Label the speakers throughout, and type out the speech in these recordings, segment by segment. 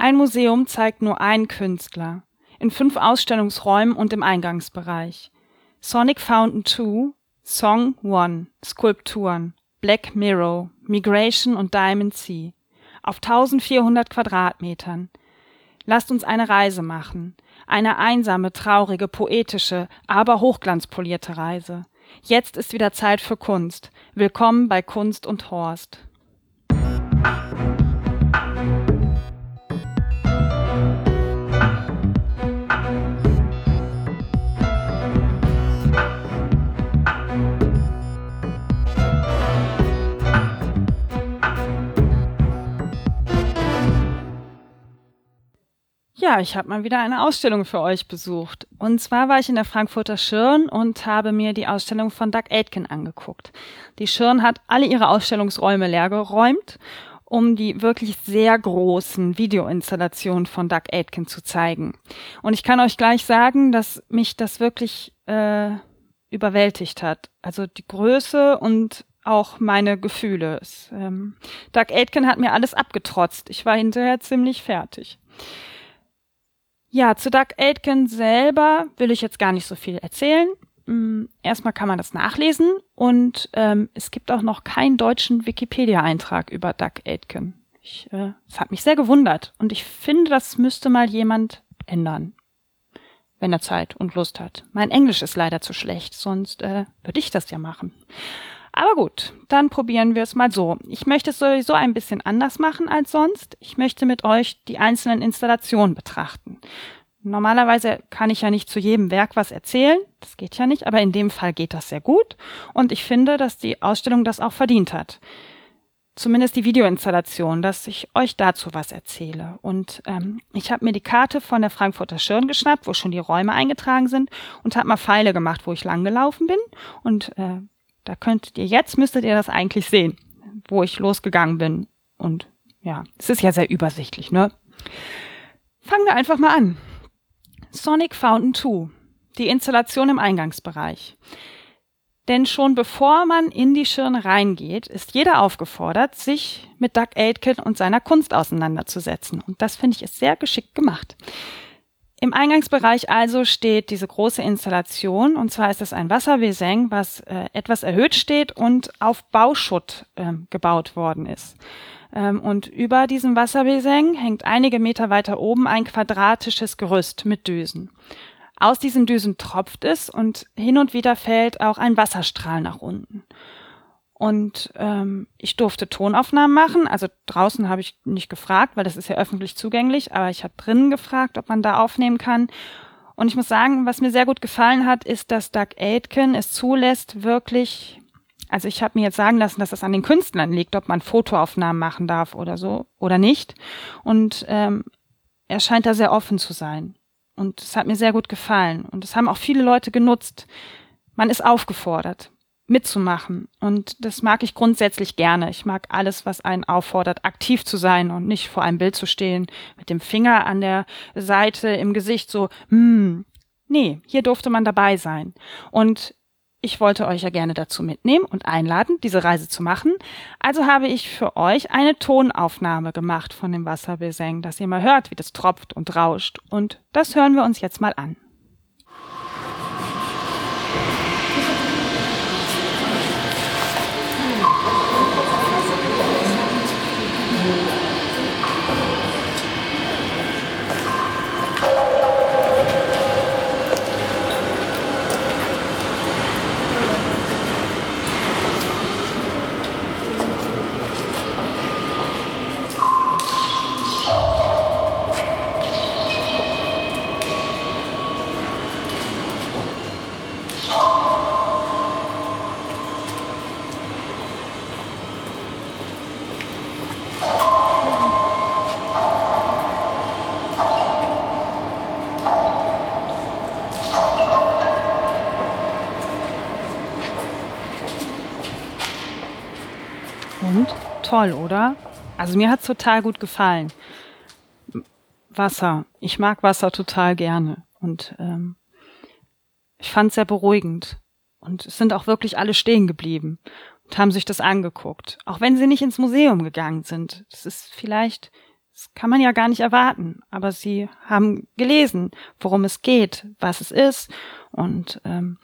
Speaker 1: Ein Museum zeigt nur einen Künstler. In fünf Ausstellungsräumen und im Eingangsbereich. Sonic Fountain 2, Song 1, Skulpturen, Black Mirror, Migration und Diamond Sea. Auf 1400 Quadratmetern. Lasst uns eine Reise machen. Eine einsame, traurige, poetische, aber hochglanzpolierte Reise. Jetzt ist wieder Zeit für Kunst. Willkommen bei Kunst und Horst. Ja, ich habe mal wieder eine Ausstellung für euch besucht. Und zwar war ich in der Frankfurter Schirn und habe mir die Ausstellung von Doug Aitken angeguckt. Die Schirn hat alle ihre Ausstellungsräume leergeräumt, um die wirklich sehr großen Videoinstallationen von Doug Aitken zu zeigen. Und ich kann euch gleich sagen, dass mich das wirklich äh, überwältigt hat. Also die Größe und auch meine Gefühle. Ähm, Doug Aitken hat mir alles abgetrotzt. Ich war hinterher ziemlich fertig. Ja, zu Doug Aitken selber will ich jetzt gar nicht so viel erzählen. Mm, erstmal kann man das nachlesen und ähm, es gibt auch noch keinen deutschen Wikipedia-Eintrag über Doug Aitken. Ich, äh, das hat mich sehr gewundert und ich finde, das müsste mal jemand ändern, wenn er Zeit und Lust hat. Mein Englisch ist leider zu schlecht, sonst äh, würde ich das ja machen. Aber gut, dann probieren wir es mal so. Ich möchte es sowieso ein bisschen anders machen als sonst. Ich möchte mit euch die einzelnen Installationen betrachten. Normalerweise kann ich ja nicht zu jedem Werk was erzählen, das geht ja nicht, aber in dem Fall geht das sehr gut und ich finde, dass die Ausstellung das auch verdient hat. Zumindest die Videoinstallation, dass ich euch dazu was erzähle. Und ähm, ich habe mir die Karte von der Frankfurter Schirn geschnappt, wo schon die Räume eingetragen sind und habe mal Pfeile gemacht, wo ich lang gelaufen bin und äh, da könntet ihr jetzt, müsstet ihr das eigentlich sehen, wo ich losgegangen bin. Und ja, es ist ja sehr übersichtlich, ne? Fangen wir einfach mal an. Sonic Fountain 2. Die Installation im Eingangsbereich. Denn schon bevor man in die Schirn reingeht, ist jeder aufgefordert, sich mit Doug Aitken und seiner Kunst auseinanderzusetzen. Und das finde ich ist sehr geschickt gemacht. Im Eingangsbereich also steht diese große Installation und zwar ist es ein Wasserbassin, was äh, etwas erhöht steht und auf Bauschutt äh, gebaut worden ist. Ähm, und über diesem Wasserbassin hängt einige Meter weiter oben ein quadratisches Gerüst mit Düsen. Aus diesen Düsen tropft es und hin und wieder fällt auch ein Wasserstrahl nach unten. Und ähm, ich durfte Tonaufnahmen machen. Also draußen habe ich nicht gefragt, weil das ist ja öffentlich zugänglich, aber ich habe drinnen gefragt, ob man da aufnehmen kann. Und ich muss sagen, was mir sehr gut gefallen hat, ist, dass Doug Aitken es zulässt, wirklich, also ich habe mir jetzt sagen lassen, dass es an den Künstlern liegt, ob man Fotoaufnahmen machen darf oder so oder nicht. Und ähm, er scheint da sehr offen zu sein. Und es hat mir sehr gut gefallen. Und es haben auch viele Leute genutzt. Man ist aufgefordert mitzumachen. Und das mag ich grundsätzlich gerne. Ich mag alles, was einen auffordert, aktiv zu sein und nicht vor einem Bild zu stehen, mit dem Finger an der Seite im Gesicht so, hm. Nee, hier durfte man dabei sein. Und ich wollte euch ja gerne dazu mitnehmen und einladen, diese Reise zu machen. Also habe ich für euch eine Tonaufnahme gemacht von dem Wasserbeseng, dass ihr mal hört, wie das tropft und rauscht. Und das hören wir uns jetzt mal an. Und toll, oder? Also mir hat's total gut gefallen. Wasser. Ich mag Wasser total gerne. Und ähm, ich fand sehr beruhigend. Und es sind auch wirklich alle stehen geblieben und haben sich das angeguckt. Auch wenn sie nicht ins Museum gegangen sind. Das ist vielleicht Das kann man ja gar nicht erwarten. Aber sie haben gelesen, worum es geht, was es ist. Und ähm,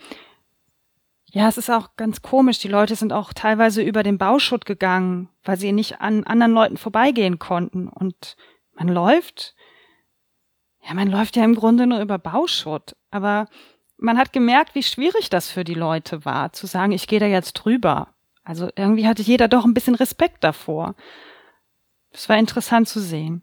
Speaker 1: ja, es ist auch ganz komisch. Die Leute sind auch teilweise über den Bauschutt gegangen, weil sie nicht an anderen Leuten vorbeigehen konnten. Und man läuft, ja, man läuft ja im Grunde nur über Bauschutt. Aber man hat gemerkt, wie schwierig das für die Leute war, zu sagen, ich gehe da jetzt drüber. Also irgendwie hatte jeder doch ein bisschen Respekt davor. Es war interessant zu sehen.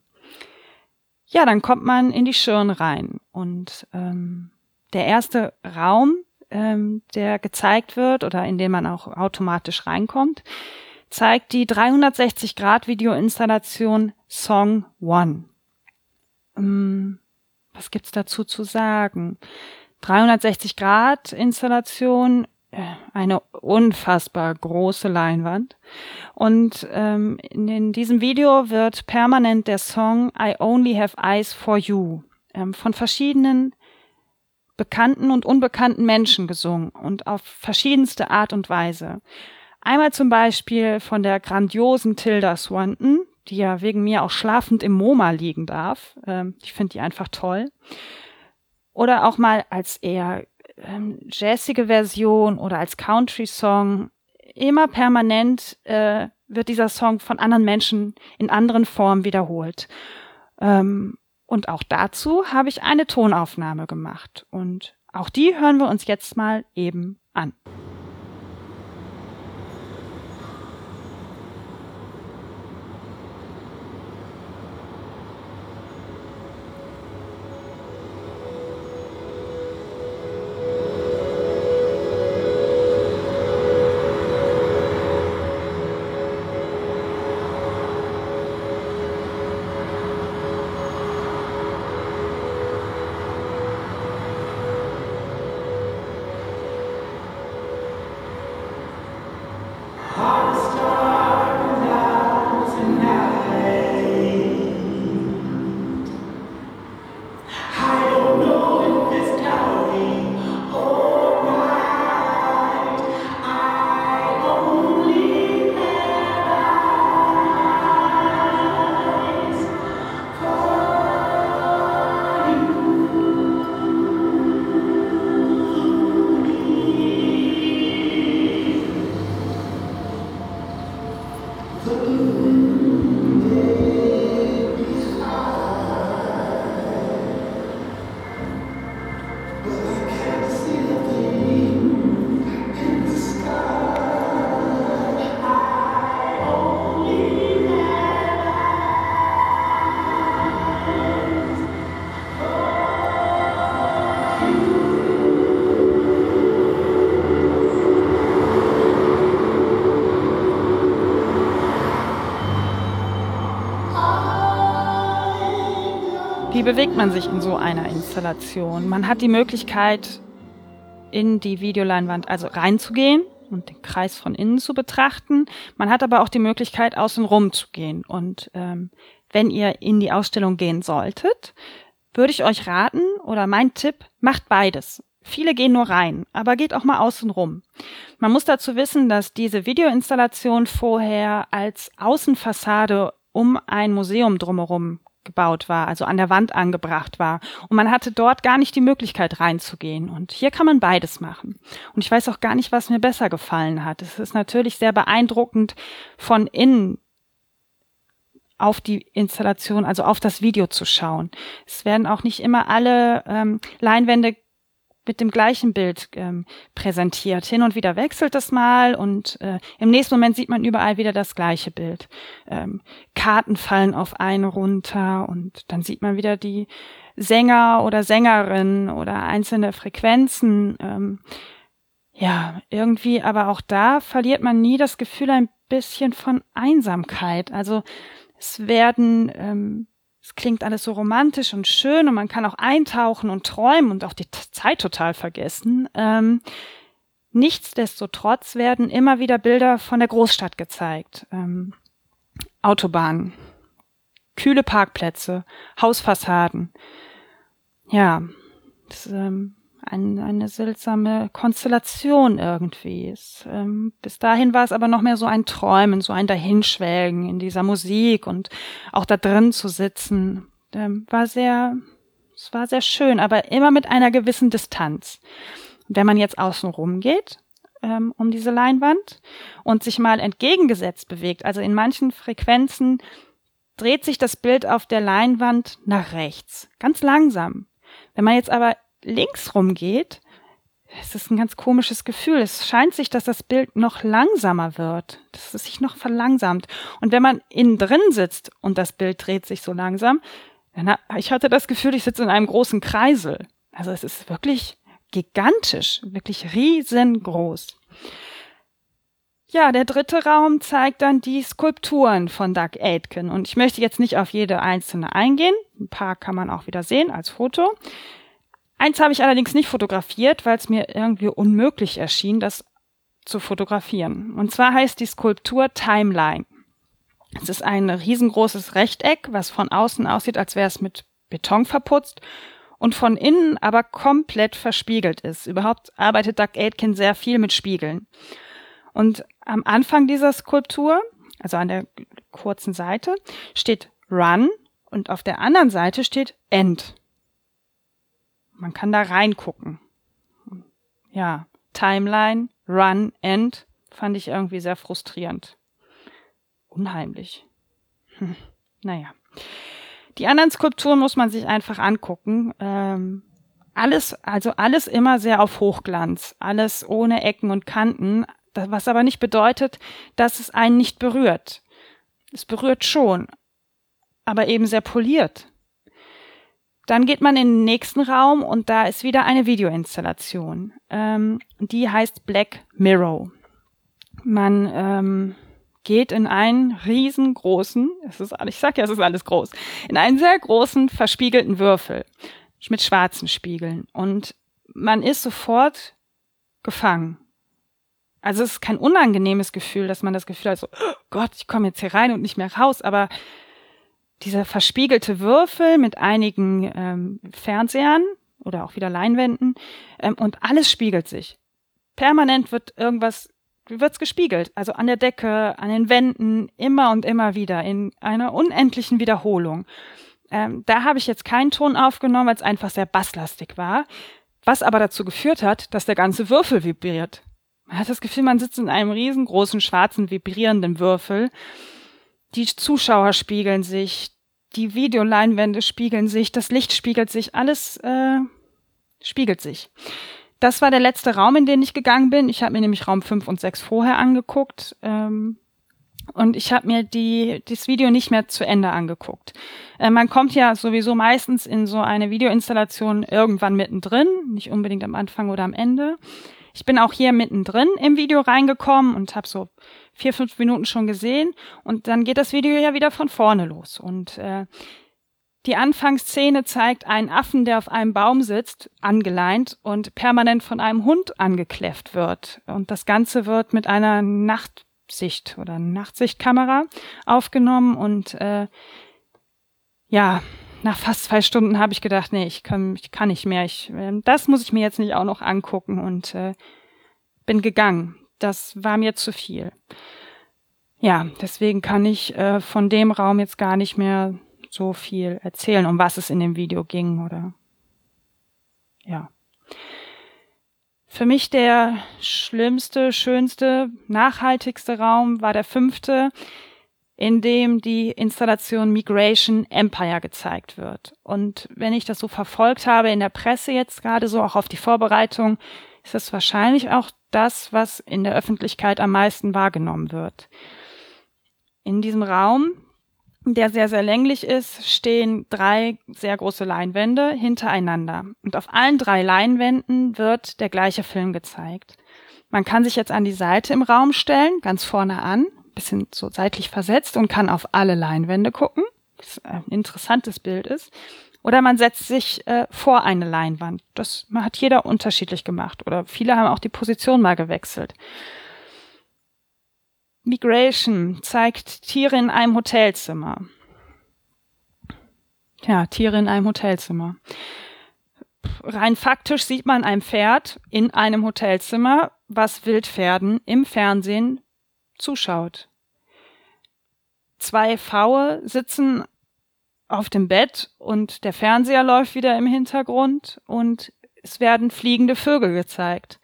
Speaker 1: Ja, dann kommt man in die Schirn rein und ähm, der erste Raum, ähm, der gezeigt wird oder in den man auch automatisch reinkommt, zeigt die 360-Grad-Video-Installation Song One. Ähm, was gibt's dazu zu sagen? 360-Grad-Installation eine unfassbar große Leinwand. Und ähm, in diesem Video wird permanent der Song I Only Have Eyes for You ähm, von verschiedenen bekannten und unbekannten Menschen gesungen und auf verschiedenste Art und Weise. Einmal zum Beispiel von der grandiosen Tilda Swanton, die ja wegen mir auch schlafend im MoMA liegen darf. Ähm, ich finde die einfach toll. Oder auch mal als eher ähm, jazzige Version oder als Country-Song. Immer permanent äh, wird dieser Song von anderen Menschen in anderen Formen wiederholt. Ähm, und auch dazu habe ich eine Tonaufnahme gemacht. Und auch die hören wir uns jetzt mal eben an. Wie bewegt man sich in so einer Installation? Man hat die Möglichkeit, in die Videoleinwand also reinzugehen und den Kreis von innen zu betrachten. Man hat aber auch die Möglichkeit, außen rum zu gehen. Und ähm, wenn ihr in die Ausstellung gehen solltet, würde ich euch raten oder mein Tipp, macht beides. Viele gehen nur rein, aber geht auch mal außen rum. Man muss dazu wissen, dass diese Videoinstallation vorher als Außenfassade um ein Museum drumherum gebaut war, also an der Wand angebracht war. Und man hatte dort gar nicht die Möglichkeit reinzugehen. Und hier kann man beides machen. Und ich weiß auch gar nicht, was mir besser gefallen hat. Es ist natürlich sehr beeindruckend von innen auf die Installation, also auf das Video zu schauen. Es werden auch nicht immer alle ähm, Leinwände mit dem gleichen Bild ähm, präsentiert. Hin und wieder wechselt es mal und äh, im nächsten Moment sieht man überall wieder das gleiche Bild. Ähm, Karten fallen auf einen runter und dann sieht man wieder die Sänger oder Sängerin oder einzelne Frequenzen. Ähm, ja, irgendwie, aber auch da verliert man nie das Gefühl ein bisschen von Einsamkeit. Also es werden ähm, es klingt alles so romantisch und schön und man kann auch eintauchen und träumen und auch die Zeit total vergessen. Ähm, nichtsdestotrotz werden immer wieder Bilder von der Großstadt gezeigt. Ähm, Autobahnen, kühle Parkplätze, Hausfassaden. Ja, das ähm, ein, eine seltsame Konstellation irgendwie. Es, ähm, bis dahin war es aber noch mehr so ein Träumen, so ein Dahinschwelgen in dieser Musik und auch da drin zu sitzen. Ähm, war sehr, es war sehr schön, aber immer mit einer gewissen Distanz. wenn man jetzt außen rum geht, ähm, um diese Leinwand und sich mal entgegengesetzt bewegt, also in manchen Frequenzen dreht sich das Bild auf der Leinwand nach rechts, ganz langsam. Wenn man jetzt aber links rumgeht, es ist ein ganz komisches Gefühl. Es scheint sich, dass das Bild noch langsamer wird, dass es sich noch verlangsamt. Und wenn man innen drin sitzt und das Bild dreht sich so langsam, dann ich hatte das Gefühl, ich sitze in einem großen Kreisel. Also es ist wirklich gigantisch, wirklich riesengroß. Ja, der dritte Raum zeigt dann die Skulpturen von Doug Aitken. Und ich möchte jetzt nicht auf jede einzelne eingehen. Ein paar kann man auch wieder sehen als Foto. Eins habe ich allerdings nicht fotografiert, weil es mir irgendwie unmöglich erschien, das zu fotografieren. Und zwar heißt die Skulptur Timeline. Es ist ein riesengroßes Rechteck, was von außen aussieht, als wäre es mit Beton verputzt und von innen aber komplett verspiegelt ist. Überhaupt arbeitet Doug Aitken sehr viel mit Spiegeln. Und am Anfang dieser Skulptur, also an der kurzen Seite, steht Run und auf der anderen Seite steht End. Man kann da reingucken. Ja, Timeline, Run, End fand ich irgendwie sehr frustrierend. Unheimlich. Hm, naja. Die anderen Skulpturen muss man sich einfach angucken. Ähm, alles, also alles immer sehr auf Hochglanz, alles ohne Ecken und Kanten, was aber nicht bedeutet, dass es einen nicht berührt. Es berührt schon, aber eben sehr poliert. Dann geht man in den nächsten Raum und da ist wieder eine Videoinstallation. Ähm, die heißt Black Mirror. Man ähm, geht in einen riesengroßen, es ist, ich sag ja, es ist alles groß, in einen sehr großen verspiegelten Würfel mit schwarzen Spiegeln und man ist sofort gefangen. Also es ist kein unangenehmes Gefühl, dass man das Gefühl hat, so, oh Gott, ich komme jetzt hier rein und nicht mehr raus, aber dieser verspiegelte Würfel mit einigen ähm, Fernsehern oder auch wieder Leinwänden ähm, und alles spiegelt sich. Permanent wird irgendwas, wird's gespiegelt, also an der Decke, an den Wänden, immer und immer wieder in einer unendlichen Wiederholung. Ähm, da habe ich jetzt keinen Ton aufgenommen, weil es einfach sehr basslastig war, was aber dazu geführt hat, dass der ganze Würfel vibriert. Man hat das Gefühl, man sitzt in einem riesengroßen schwarzen vibrierenden Würfel die Zuschauer spiegeln sich, die Videoleinwände spiegeln sich, das Licht spiegelt sich, alles äh, spiegelt sich. Das war der letzte Raum, in den ich gegangen bin. Ich habe mir nämlich Raum 5 und 6 vorher angeguckt. Ähm, und ich habe mir die, das Video nicht mehr zu Ende angeguckt. Äh, man kommt ja sowieso meistens in so eine Videoinstallation irgendwann mittendrin, nicht unbedingt am Anfang oder am Ende. Ich bin auch hier mittendrin im Video reingekommen und habe so vier, fünf Minuten schon gesehen und dann geht das Video ja wieder von vorne los. Und äh, die Anfangsszene zeigt einen Affen, der auf einem Baum sitzt, angeleint und permanent von einem Hund angekläfft wird. Und das Ganze wird mit einer Nachtsicht oder Nachtsichtkamera aufgenommen und äh, ja, nach fast zwei Stunden habe ich gedacht, nee, ich kann, ich kann nicht mehr. Ich, äh, das muss ich mir jetzt nicht auch noch angucken und äh, bin gegangen das war mir zu viel. Ja, deswegen kann ich äh, von dem Raum jetzt gar nicht mehr so viel erzählen, um was es in dem Video ging oder ja. Für mich der schlimmste, schönste, nachhaltigste Raum war der fünfte, in dem die Installation Migration Empire gezeigt wird. Und wenn ich das so verfolgt habe in der Presse jetzt gerade so auch auf die Vorbereitung, ist das wahrscheinlich auch das, was in der Öffentlichkeit am meisten wahrgenommen wird. In diesem Raum, der sehr, sehr länglich ist, stehen drei sehr große Leinwände hintereinander. Und auf allen drei Leinwänden wird der gleiche Film gezeigt. Man kann sich jetzt an die Seite im Raum stellen, ganz vorne an, bisschen so seitlich versetzt und kann auf alle Leinwände gucken, was ein interessantes Bild ist. Oder man setzt sich äh, vor eine Leinwand. Das hat jeder unterschiedlich gemacht. Oder viele haben auch die Position mal gewechselt. Migration zeigt Tiere in einem Hotelzimmer. Ja, Tiere in einem Hotelzimmer. rein faktisch sieht man ein Pferd in einem Hotelzimmer, was Wildpferden im Fernsehen zuschaut. Zwei Pfaue sitzen auf dem Bett und der Fernseher läuft wieder im Hintergrund und es werden fliegende Vögel gezeigt.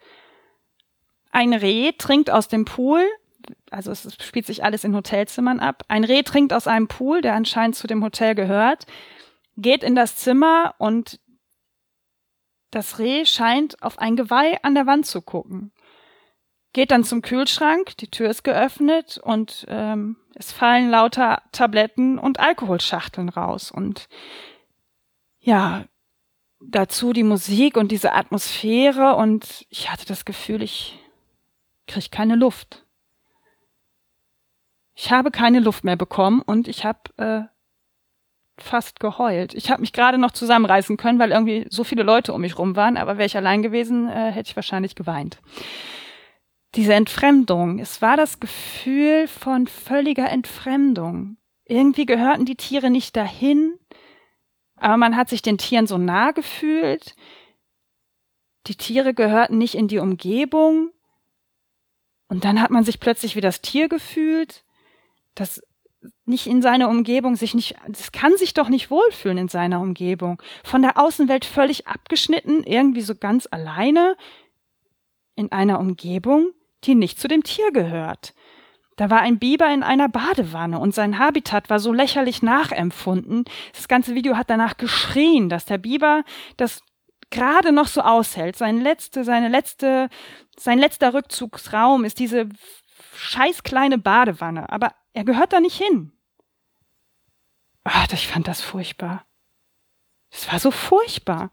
Speaker 1: Ein Reh trinkt aus dem Pool, also es spielt sich alles in Hotelzimmern ab. Ein Reh trinkt aus einem Pool, der anscheinend zu dem Hotel gehört, geht in das Zimmer und das Reh scheint auf ein Geweih an der Wand zu gucken. Geht dann zum Kühlschrank, die Tür ist geöffnet und ähm, es fallen lauter Tabletten und Alkoholschachteln raus. Und ja, dazu die Musik und diese Atmosphäre und ich hatte das Gefühl, ich krieg keine Luft. Ich habe keine Luft mehr bekommen und ich habe äh, fast geheult. Ich habe mich gerade noch zusammenreißen können, weil irgendwie so viele Leute um mich rum waren, aber wäre ich allein gewesen, äh, hätte ich wahrscheinlich geweint. Diese Entfremdung, es war das Gefühl von völliger Entfremdung. Irgendwie gehörten die Tiere nicht dahin, aber man hat sich den Tieren so nah gefühlt. Die Tiere gehörten nicht in die Umgebung. Und dann hat man sich plötzlich wie das Tier gefühlt, das nicht in seiner Umgebung sich nicht, das kann sich doch nicht wohlfühlen in seiner Umgebung. Von der Außenwelt völlig abgeschnitten, irgendwie so ganz alleine in einer Umgebung, die nicht zu dem Tier gehört. Da war ein Biber in einer Badewanne und sein Habitat war so lächerlich nachempfunden. Das ganze Video hat danach geschrien, dass der Biber das gerade noch so aushält. Sein letzte, seine letzte, sein letzter Rückzugsraum ist diese scheiß kleine Badewanne. Aber er gehört da nicht hin. Ach, ich fand das furchtbar. Es war so furchtbar.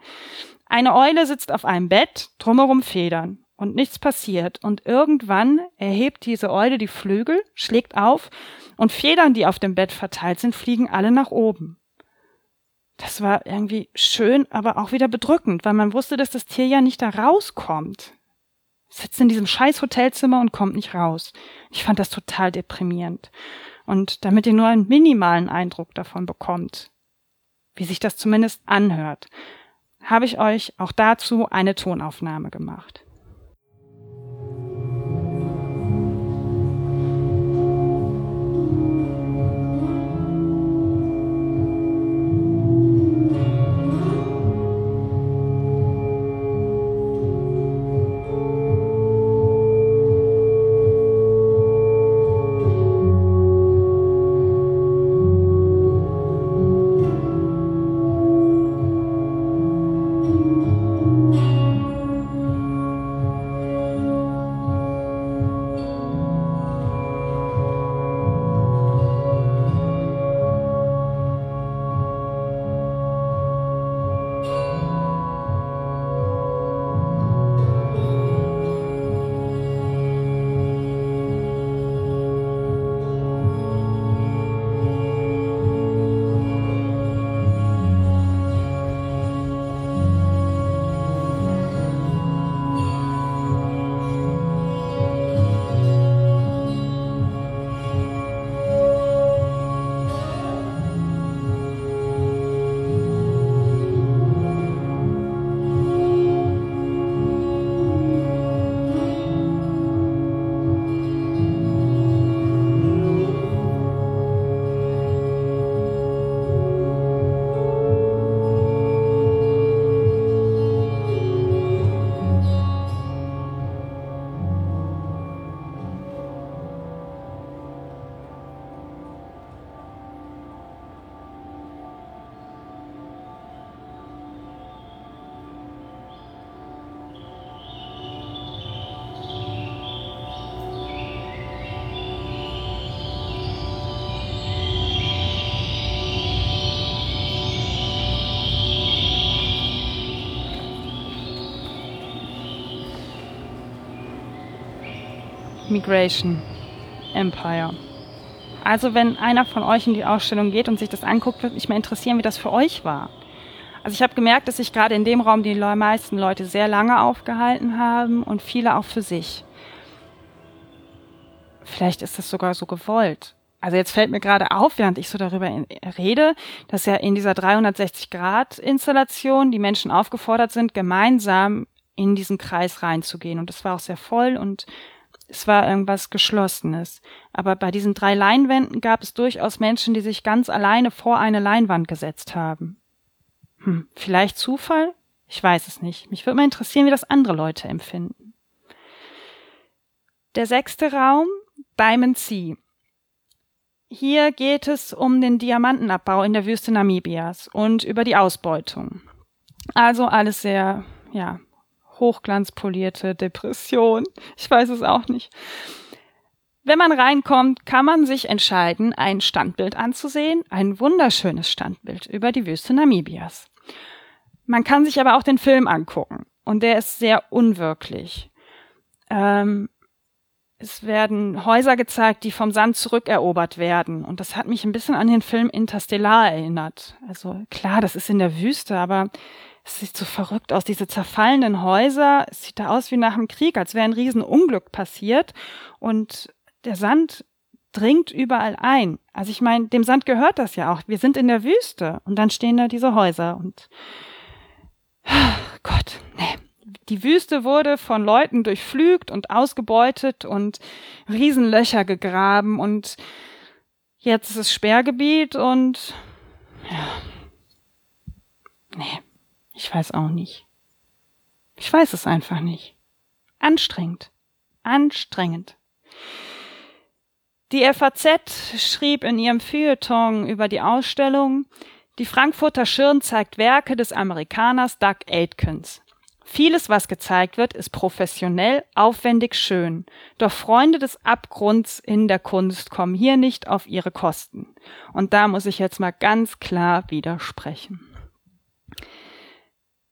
Speaker 1: Eine Eule sitzt auf einem Bett, drumherum Federn. Und nichts passiert. Und irgendwann erhebt diese Eule die Flügel, schlägt auf, und Federn, die auf dem Bett verteilt sind, fliegen alle nach oben. Das war irgendwie schön, aber auch wieder bedrückend, weil man wusste, dass das Tier ja nicht da rauskommt. Sitzt in diesem scheiß Hotelzimmer und kommt nicht raus. Ich fand das total deprimierend. Und damit ihr nur einen minimalen Eindruck davon bekommt, wie sich das zumindest anhört, habe ich euch auch dazu eine Tonaufnahme gemacht. Migration Empire. Also wenn einer von euch in die Ausstellung geht und sich das anguckt, würde mich mal interessieren, wie das für euch war. Also ich habe gemerkt, dass sich gerade in dem Raum die meisten Leute sehr lange aufgehalten haben und viele auch für sich. Vielleicht ist das sogar so gewollt. Also jetzt fällt mir gerade auf, während ich so darüber rede, dass ja in dieser 360-Grad-Installation die Menschen aufgefordert sind, gemeinsam in diesen Kreis reinzugehen. Und es war auch sehr voll und es war irgendwas Geschlossenes. Aber bei diesen drei Leinwänden gab es durchaus Menschen, die sich ganz alleine vor eine Leinwand gesetzt haben. Hm, vielleicht Zufall? Ich weiß es nicht. Mich würde mal interessieren, wie das andere Leute empfinden. Der sechste Raum, Diamond Sea. Hier geht es um den Diamantenabbau in der Wüste Namibias und über die Ausbeutung. Also alles sehr, ja, hochglanzpolierte Depression. Ich weiß es auch nicht. Wenn man reinkommt, kann man sich entscheiden, ein Standbild anzusehen, ein wunderschönes Standbild über die Wüste Namibias. Man kann sich aber auch den Film angucken und der ist sehr unwirklich. Ähm, es werden Häuser gezeigt, die vom Sand zurückerobert werden. Und das hat mich ein bisschen an den Film Interstellar erinnert. Also klar, das ist in der Wüste, aber es sieht so verrückt aus. Diese zerfallenen Häuser, es sieht da aus wie nach dem Krieg, als wäre ein Riesenunglück passiert. Und der Sand dringt überall ein. Also ich meine, dem Sand gehört das ja auch. Wir sind in der Wüste und dann stehen da diese Häuser und Gott, nee die Wüste wurde von Leuten durchflügt und ausgebeutet und Riesenlöcher gegraben und jetzt ist es Sperrgebiet und ja. Nee, ich weiß auch nicht. Ich weiß es einfach nicht. Anstrengend. Anstrengend. Die FAZ schrieb in ihrem Feuilleton über die Ausstellung, die Frankfurter Schirn zeigt Werke des Amerikaners Doug Aitkins. Vieles, was gezeigt wird, ist professionell, aufwendig, schön. Doch Freunde des Abgrunds in der Kunst kommen hier nicht auf ihre Kosten. Und da muss ich jetzt mal ganz klar widersprechen.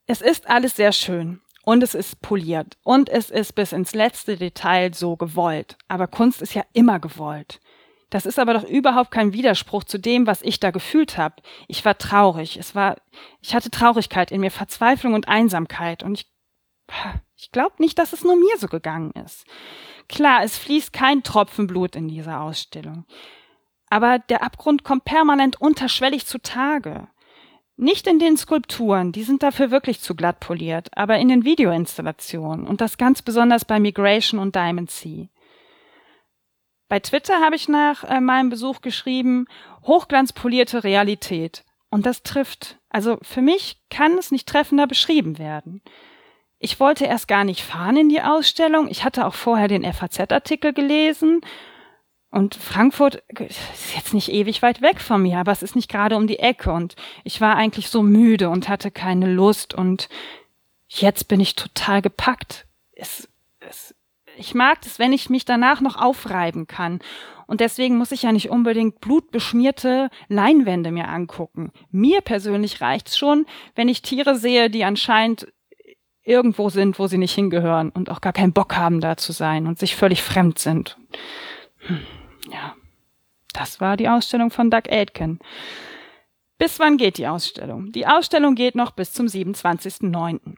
Speaker 1: Es ist alles sehr schön und es ist poliert und es ist bis ins letzte Detail so gewollt. Aber Kunst ist ja immer gewollt. Das ist aber doch überhaupt kein Widerspruch zu dem, was ich da gefühlt habe. Ich war traurig. Es war, ich hatte Traurigkeit in mir, Verzweiflung und Einsamkeit. Und ich, ich glaube nicht, dass es nur mir so gegangen ist. Klar, es fließt kein Tropfen Blut in dieser Ausstellung. Aber der Abgrund kommt permanent unterschwellig zutage. Nicht in den Skulpturen, die sind dafür wirklich zu glatt poliert, aber in den Videoinstallationen und das ganz besonders bei Migration und Diamond Sea. Bei Twitter habe ich nach äh, meinem Besuch geschrieben, hochglanzpolierte Realität. Und das trifft. Also für mich kann es nicht treffender beschrieben werden. Ich wollte erst gar nicht fahren in die Ausstellung. Ich hatte auch vorher den FAZ-Artikel gelesen. Und Frankfurt ist jetzt nicht ewig weit weg von mir, aber es ist nicht gerade um die Ecke. Und ich war eigentlich so müde und hatte keine Lust. Und jetzt bin ich total gepackt. Es, es, ich mag es, wenn ich mich danach noch aufreiben kann. Und deswegen muss ich ja nicht unbedingt blutbeschmierte Leinwände mir angucken. Mir persönlich reicht's schon, wenn ich Tiere sehe, die anscheinend irgendwo sind, wo sie nicht hingehören und auch gar keinen Bock haben, da zu sein und sich völlig fremd sind. Hm, ja, das war die Ausstellung von Doug Aitken. Bis wann geht die Ausstellung? Die Ausstellung geht noch bis zum 27.09.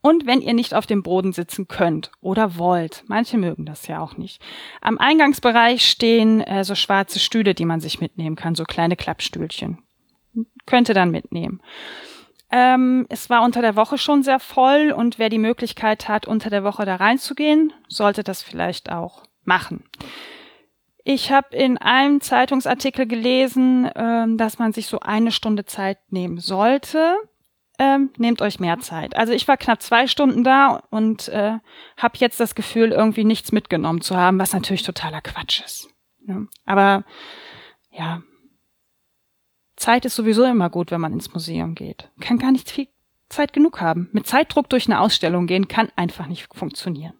Speaker 1: Und wenn ihr nicht auf dem Boden sitzen könnt oder wollt, manche mögen das ja auch nicht. Am Eingangsbereich stehen äh, so schwarze Stühle, die man sich mitnehmen kann, so kleine Klappstühlchen. Könnte dann mitnehmen. Ähm, es war unter der Woche schon sehr voll und wer die Möglichkeit hat, unter der Woche da reinzugehen, sollte das vielleicht auch machen. Ich habe in einem Zeitungsartikel gelesen, ähm, dass man sich so eine Stunde Zeit nehmen sollte ähm, nehmt euch mehr Zeit. Also ich war knapp zwei Stunden da und äh, habe jetzt das Gefühl, irgendwie nichts mitgenommen zu haben, was natürlich totaler Quatsch ist. Ja. Aber ja, Zeit ist sowieso immer gut, wenn man ins Museum geht. Kann gar nicht viel Zeit genug haben. Mit Zeitdruck durch eine Ausstellung gehen kann einfach nicht funktionieren.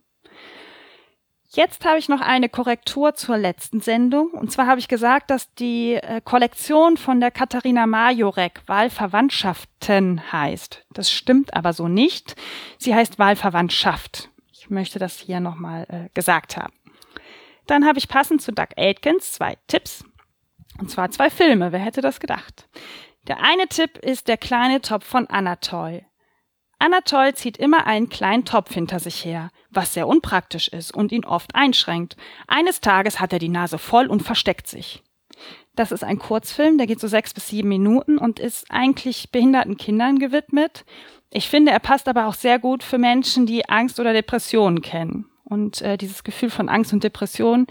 Speaker 1: Jetzt habe ich noch eine Korrektur zur letzten Sendung. Und zwar habe ich gesagt, dass die äh, Kollektion von der Katharina Majorek Wahlverwandtschaften heißt. Das stimmt aber so nicht. Sie heißt Wahlverwandtschaft. Ich möchte das hier nochmal äh, gesagt haben. Dann habe ich passend zu Doug Atkins zwei Tipps. Und zwar zwei Filme. Wer hätte das gedacht? Der eine Tipp ist der kleine Topf von Anatol. Anatol zieht immer einen kleinen Topf hinter sich her, was sehr unpraktisch ist und ihn oft einschränkt. Eines Tages hat er die Nase voll und versteckt sich. Das ist ein Kurzfilm, der geht so sechs bis sieben Minuten und ist eigentlich behinderten Kindern gewidmet. Ich finde, er passt aber auch sehr gut für Menschen, die Angst oder Depressionen kennen. Und äh, dieses Gefühl von Angst und Depression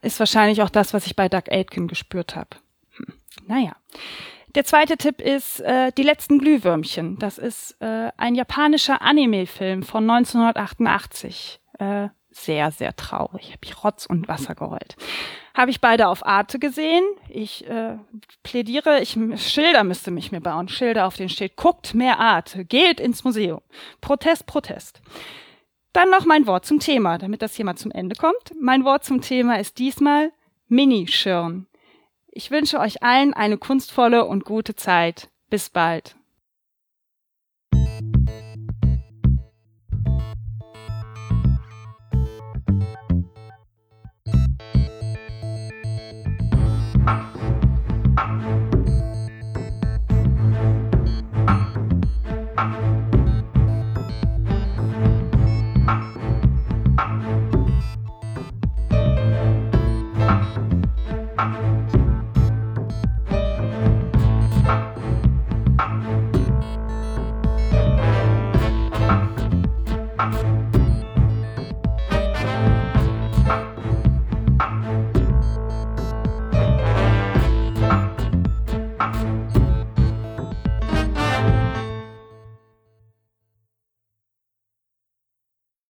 Speaker 1: ist wahrscheinlich auch das, was ich bei Doug Aitken gespürt habe. Hm. Naja. Der zweite Tipp ist äh, Die letzten Glühwürmchen. Das ist äh, ein japanischer Anime-Film von 1988. Äh, sehr, sehr traurig. Habe ich Rotz und Wasser geheult. Habe ich beide auf Arte gesehen. Ich äh, plädiere, ich Schilder müsste mich mir bauen. Schilder, auf denen steht, guckt mehr Arte, geht ins Museum. Protest, Protest. Dann noch mein Wort zum Thema, damit das hier mal zum Ende kommt. Mein Wort zum Thema ist diesmal Minischirn. Ich wünsche euch allen eine kunstvolle und gute Zeit. Bis bald.